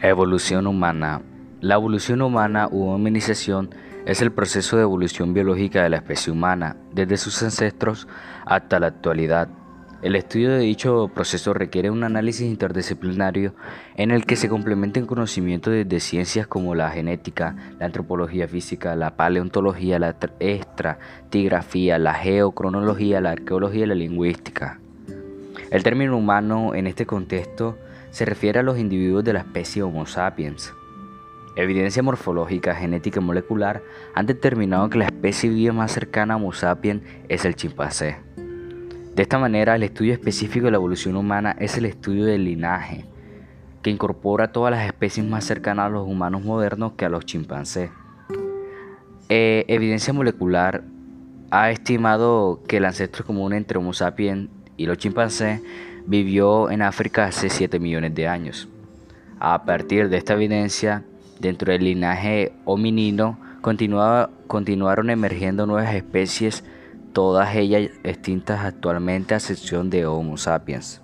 Evolución humana. La evolución humana u hominización es el proceso de evolución biológica de la especie humana, desde sus ancestros hasta la actualidad. El estudio de dicho proceso requiere un análisis interdisciplinario en el que se complementen conocimientos de ciencias como la genética, la antropología física, la paleontología, la estratigrafía, la geocronología, la arqueología y la lingüística. El término humano en este contexto se refiere a los individuos de la especie Homo sapiens. Evidencia morfológica, genética y molecular han determinado que la especie viva más cercana a Homo sapiens es el chimpancé. De esta manera, el estudio específico de la evolución humana es el estudio del linaje, que incorpora todas las especies más cercanas a los humanos modernos que a los chimpancés. Eh, evidencia molecular ha estimado que el ancestro común entre Homo sapiens y los chimpancés vivió en África hace 7 millones de años. A partir de esta evidencia, dentro del linaje hominino continuaron emergiendo nuevas especies, todas ellas extintas actualmente a excepción de Homo sapiens.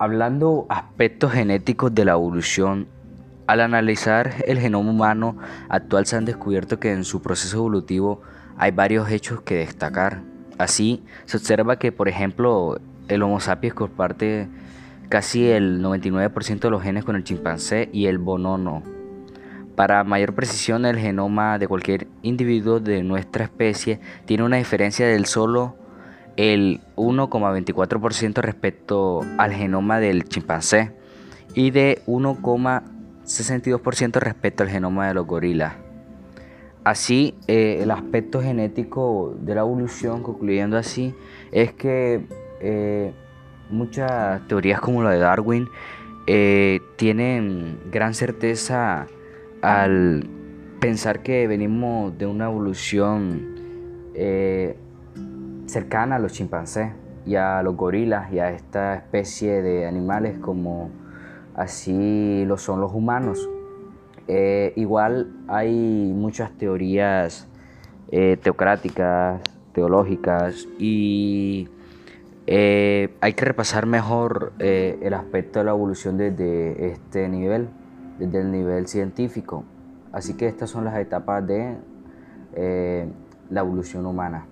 Hablando aspectos genéticos de la evolución, al analizar el genoma humano actual se han descubierto que en su proceso evolutivo hay varios hechos que destacar. Así, se observa que, por ejemplo, el Homo sapiens comparte casi el 99% de los genes con el chimpancé y el bonono. Para mayor precisión, el genoma de cualquier individuo de nuestra especie tiene una diferencia del solo el 1,24% respecto al genoma del chimpancé y de 1,62% respecto al genoma de los gorilas. Así, eh, el aspecto genético de la evolución, concluyendo así, es que eh, muchas teorías como la de Darwin eh, tienen gran certeza al pensar que venimos de una evolución cercana a los chimpancés y a los gorilas y a esta especie de animales como así lo son los humanos. Eh, igual hay muchas teorías eh, teocráticas, teológicas y eh, hay que repasar mejor el aspecto de la evolución desde este nivel, desde el nivel científico. Así que estas son las etapas de la evolución humana.